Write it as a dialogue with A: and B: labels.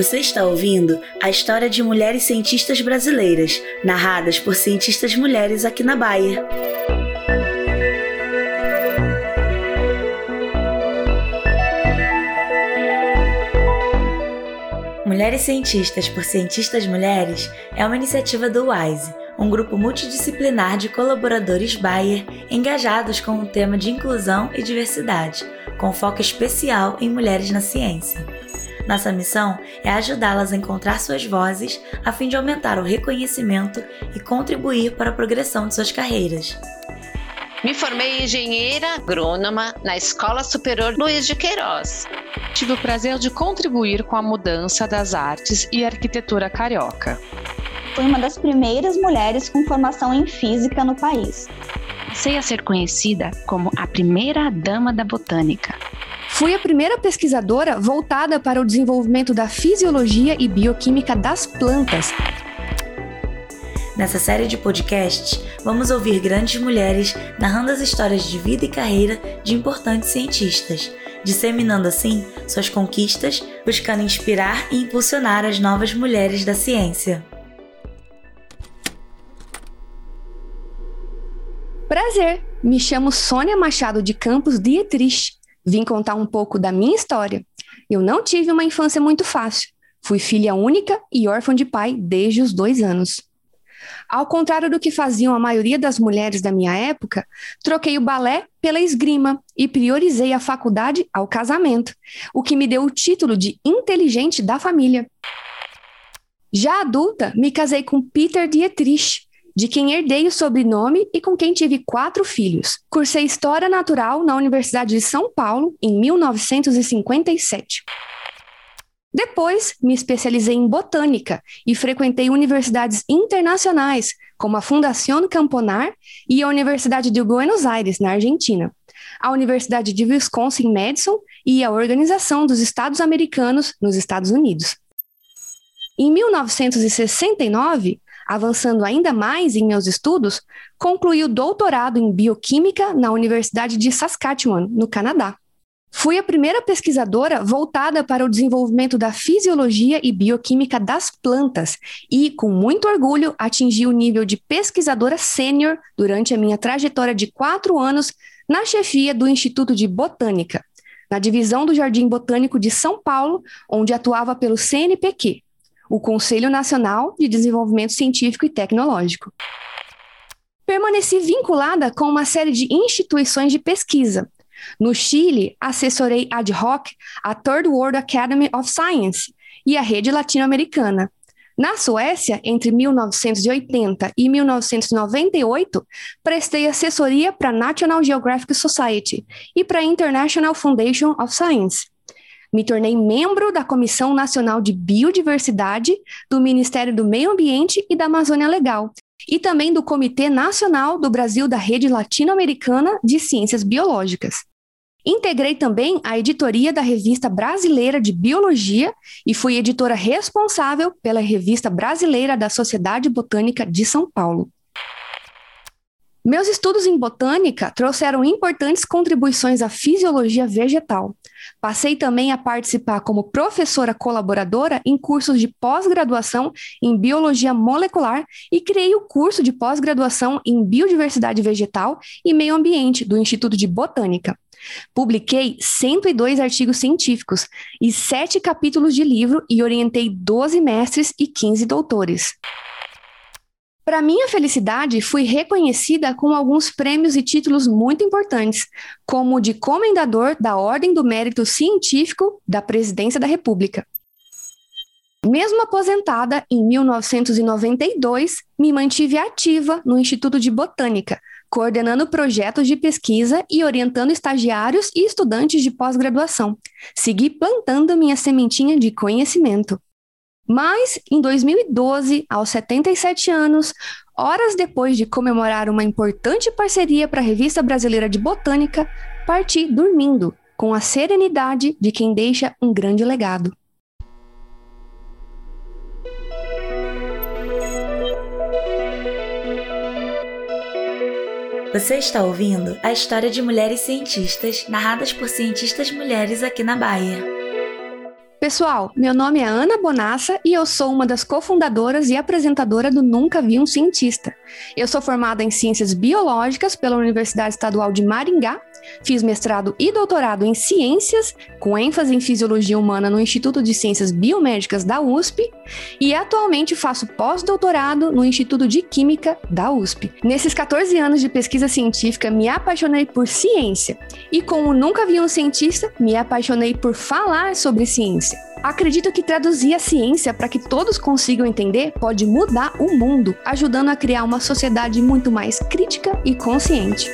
A: Você está ouvindo a história de mulheres cientistas brasileiras, narradas por cientistas mulheres aqui na Bahia. Mulheres Cientistas por Cientistas Mulheres é uma iniciativa do WISE, um grupo multidisciplinar de colaboradores Bayer engajados com o tema de inclusão e diversidade, com foco especial em mulheres na ciência. Nossa missão é ajudá-las a encontrar suas vozes a fim de aumentar o reconhecimento e contribuir para a progressão de suas carreiras.
B: Me formei engenheira agrônoma na Escola Superior Luiz de Queiroz.
C: Tive o prazer de contribuir com a mudança das artes e arquitetura carioca.
D: Fui uma das primeiras mulheres com formação em física no país.
E: Passei a ser conhecida como a primeira dama da botânica.
F: Fui a primeira pesquisadora voltada para o desenvolvimento da fisiologia e bioquímica das plantas,
A: Nessa série de podcasts, vamos ouvir grandes mulheres narrando as histórias de vida e carreira de importantes cientistas, disseminando assim suas conquistas, buscando inspirar e impulsionar as novas mulheres da ciência.
F: Prazer! Me chamo Sônia Machado de Campos Dietrich. Vim contar um pouco da minha história. Eu não tive uma infância muito fácil. Fui filha única e órfã de pai desde os dois anos. Ao contrário do que faziam a maioria das mulheres da minha época, troquei o balé pela esgrima e priorizei a faculdade ao casamento, o que me deu o título de inteligente da família. Já adulta, me casei com Peter Dietrich, de quem herdei o sobrenome e com quem tive quatro filhos. Cursei História Natural na Universidade de São Paulo em 1957. Depois, me especializei em botânica e frequentei universidades internacionais, como a Fundación Camponar e a Universidade de Buenos Aires, na Argentina, a Universidade de Wisconsin-Madison e a Organização dos Estados Americanos, nos Estados Unidos. Em 1969, avançando ainda mais em meus estudos, concluí o doutorado em bioquímica na Universidade de Saskatchewan, no Canadá. Fui a primeira pesquisadora voltada para o desenvolvimento da fisiologia e bioquímica das plantas e, com muito orgulho, atingi o nível de pesquisadora sênior durante a minha trajetória de quatro anos na chefia do Instituto de Botânica, na divisão do Jardim Botânico de São Paulo, onde atuava pelo CNPq, o Conselho Nacional de Desenvolvimento Científico e Tecnológico. Permaneci vinculada com uma série de instituições de pesquisa, no Chile, assessorei ad hoc a Third World Academy of Science e a rede latino-americana. Na Suécia, entre 1980 e 1998, prestei assessoria para a National Geographic Society e para a International Foundation of Science. Me tornei membro da Comissão Nacional de Biodiversidade do Ministério do Meio Ambiente e da Amazônia Legal e também do Comitê Nacional do Brasil da Rede Latino-Americana de Ciências Biológicas. Integrei também a editoria da Revista Brasileira de Biologia e fui editora responsável pela Revista Brasileira da Sociedade Botânica de São Paulo. Meus estudos em botânica trouxeram importantes contribuições à fisiologia vegetal. Passei também a participar como professora colaboradora em cursos de pós-graduação em biologia molecular e criei o curso de pós-graduação em biodiversidade vegetal e meio ambiente do Instituto de Botânica. Publiquei 102 artigos científicos e 7 capítulos de livro e orientei 12 mestres e 15 doutores. Para minha felicidade, fui reconhecida com alguns prêmios e títulos muito importantes, como o de Comendador da Ordem do Mérito Científico da Presidência da República. Mesmo aposentada, em 1992, me mantive ativa no Instituto de Botânica, coordenando projetos de pesquisa e orientando estagiários e estudantes de pós-graduação. Segui plantando minha sementinha de conhecimento. Mas, em 2012, aos 77 anos, horas depois de comemorar uma importante parceria para a Revista Brasileira de Botânica, parti dormindo, com a serenidade de quem deixa um grande legado.
A: Você está ouvindo a história de mulheres cientistas narradas por cientistas mulheres aqui na Bahia.
F: Pessoal, meu nome é Ana Bonassa e eu sou uma das cofundadoras e apresentadora do Nunca Vi um Cientista. Eu sou formada em Ciências Biológicas pela Universidade Estadual de Maringá, fiz mestrado e doutorado em Ciências, com ênfase em Fisiologia Humana no Instituto de Ciências Biomédicas da USP, e atualmente faço pós-doutorado no Instituto de Química da USP. Nesses 14 anos de pesquisa científica, me apaixonei por ciência, e com o Nunca Vi um Cientista, me apaixonei por falar sobre ciência. Acredito que traduzir a ciência para que todos consigam entender pode mudar o mundo, ajudando a criar uma sociedade muito mais crítica e consciente.